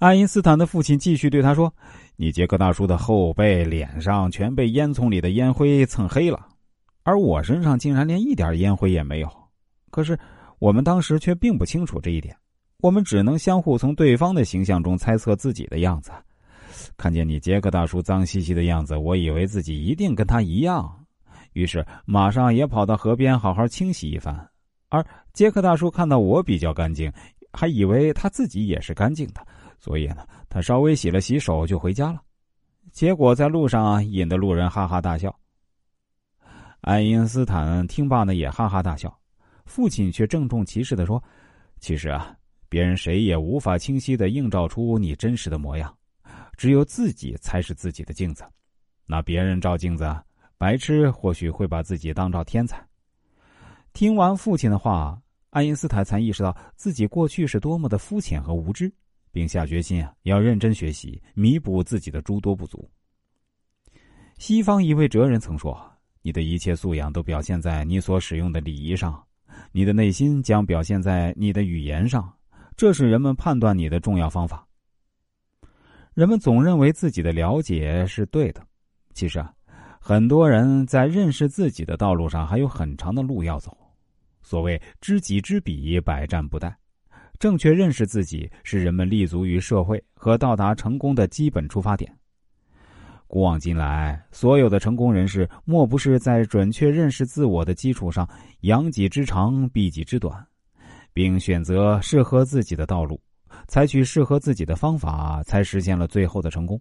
爱因斯坦的父亲继续对他说：“你杰克大叔的后背、脸上全被烟囱里的烟灰蹭黑了，而我身上竟然连一点烟灰也没有。可是我们当时却并不清楚这一点，我们只能相互从对方的形象中猜测自己的样子。看见你杰克大叔脏兮兮的样子，我以为自己一定跟他一样，于是马上也跑到河边好好清洗一番。而杰克大叔看到我比较干净，还以为他自己也是干净的。”所以呢，他稍微洗了洗手就回家了，结果在路上引得路人哈哈大笑。爱因斯坦听罢呢，也哈哈大笑，父亲却郑重其事的说：“其实啊，别人谁也无法清晰的映照出你真实的模样，只有自己才是自己的镜子。那别人照镜子，白痴或许会把自己当照天才。”听完父亲的话，爱因斯坦才意识到自己过去是多么的肤浅和无知。并下决心啊，要认真学习，弥补自己的诸多不足。西方一位哲人曾说：“你的一切素养都表现在你所使用的礼仪上，你的内心将表现在你的语言上，这是人们判断你的重要方法。”人们总认为自己的了解是对的，其实啊，很多人在认识自己的道路上还有很长的路要走。所谓“知己知彼，百战不殆”。正确认识自己是人们立足于社会和到达成功的基本出发点。古往今来，所有的成功人士莫不是在准确认识自我的基础上，扬己之长，避己之短，并选择适合自己的道路，采取适合自己的方法，才实现了最后的成功。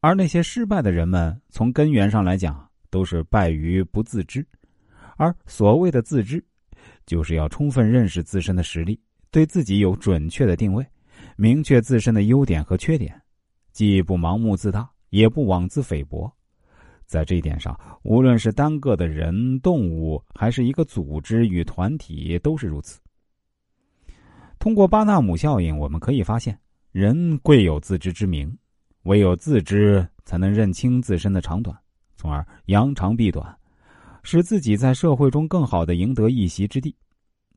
而那些失败的人们，从根源上来讲，都是败于不自知。而所谓的自知，就是要充分认识自身的实力。对自己有准确的定位，明确自身的优点和缺点，既不盲目自大，也不妄自菲薄。在这一点上，无论是单个的人、动物，还是一个组织与团体，都是如此。通过巴纳姆效应，我们可以发现，人贵有自知之明，唯有自知，才能认清自身的长短，从而扬长避短，使自己在社会中更好的赢得一席之地。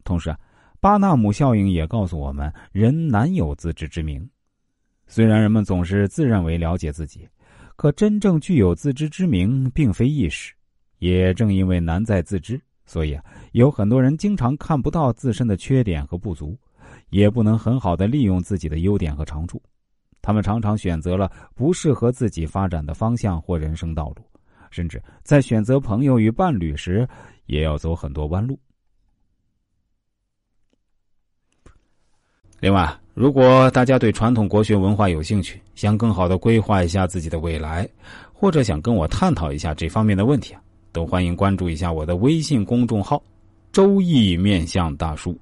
同时，巴纳姆效应也告诉我们，人难有自知之明。虽然人们总是自认为了解自己，可真正具有自知之明，并非易事。也正因为难在自知，所以啊，有很多人经常看不到自身的缺点和不足，也不能很好的利用自己的优点和长处。他们常常选择了不适合自己发展的方向或人生道路，甚至在选择朋友与伴侣时，也要走很多弯路。另外，如果大家对传统国学文化有兴趣，想更好的规划一下自己的未来，或者想跟我探讨一下这方面的问题，都欢迎关注一下我的微信公众号“周易面相大叔”，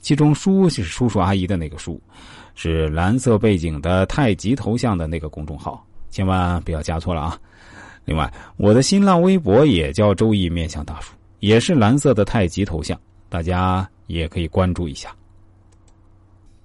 其中“叔”是叔叔阿姨的那个“叔”，是蓝色背景的太极头像的那个公众号，千万不要加错了啊！另外，我的新浪微博也叫“周易面相大叔”，也是蓝色的太极头像，大家也可以关注一下。